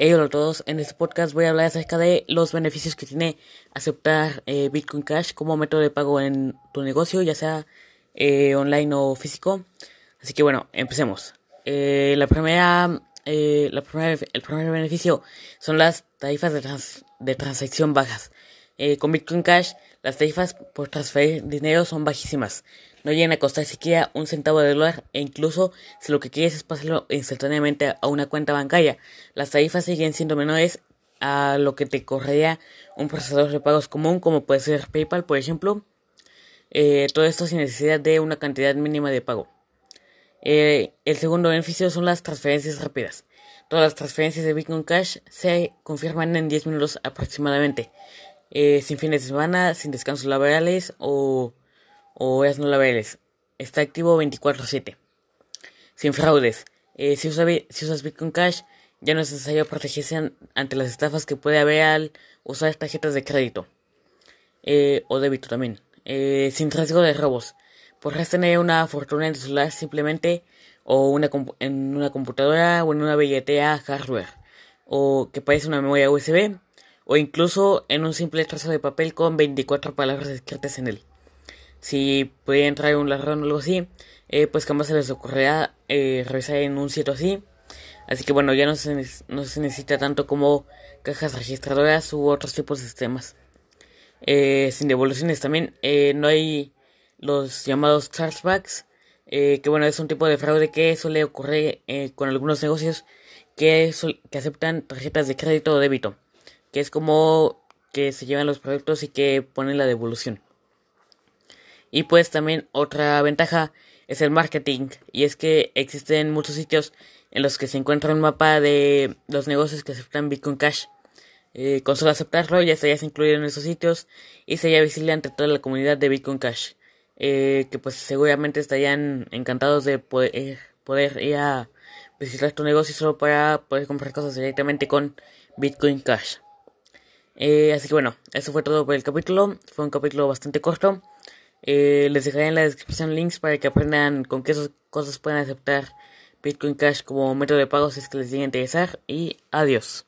Hey, hola a todos, en este podcast voy a hablar acerca de los beneficios que tiene aceptar eh, Bitcoin Cash como método de pago en tu negocio, ya sea eh, online o físico. Así que bueno, empecemos. Eh, la primera, la primera, el primer beneficio son las tarifas de, de transacción bajas. con Bitcoin Cash, las tarifas por transferir dinero son bajísimas no llegan a costar siquiera un centavo de dólar e incluso si lo que quieres es pasarlo instantáneamente a una cuenta bancaria, las tarifas siguen siendo menores a lo que te correría un procesador de pagos común como puede ser PayPal, por ejemplo. Eh, todo esto sin necesidad de una cantidad mínima de pago. Eh, el segundo beneficio son las transferencias rápidas. Todas las transferencias de Bitcoin Cash se confirman en 10 minutos aproximadamente, eh, sin fines de semana, sin descansos laborales o o es no la veres. Está activo 24/7. Sin fraudes. Eh, si, usas Bitcoin Cash, ya no es necesario protegerse ante las estafas que puede haber al usar tarjetas de crédito. Eh, o débito también. Eh, sin riesgo de robos. Podrás tener una fortuna en tu celular simplemente o una en una computadora o en una billetera hardware. O que parece una memoria USB. O incluso en un simple trozo de papel con 24 palabras escritas en él si puede entrar un ladrón o algo así, eh, pues jamás se les ocurrirá eh, revisar en un sitio así. Así que bueno, ya no se, no se necesita tanto como cajas registradoras u otros tipos de sistemas. Eh, sin devoluciones también, no hay los llamados chargebacks, que bueno, es un tipo de fraude que suele ocurrir con algunos negocios que, que aceptan tarjetas de crédito o débito, que es como que se llevan los productos y que ponen la devolución. Y pues también otra ventaja es el marketing. Y es que existen muchos sitios en los que se encuentra un mapa de los negocios que aceptan Bitcoin Cash. Eh, con solo aceptarlo ya estarías incluido en esos sitios y sería visible ante toda la comunidad de Bitcoin Cash. Eh, que pues seguramente estarían encantados de poder, poder ir a visitar tu negocio solo para poder comprar cosas directamente con Bitcoin Cash. Eh, así que bueno, eso fue todo por el capítulo. Fue un capítulo bastante corto. Eh, les dejaré en la descripción links para que aprendan con qué cosas pueden aceptar Bitcoin Cash como método de pago si es que les llega a interesar. Y adiós.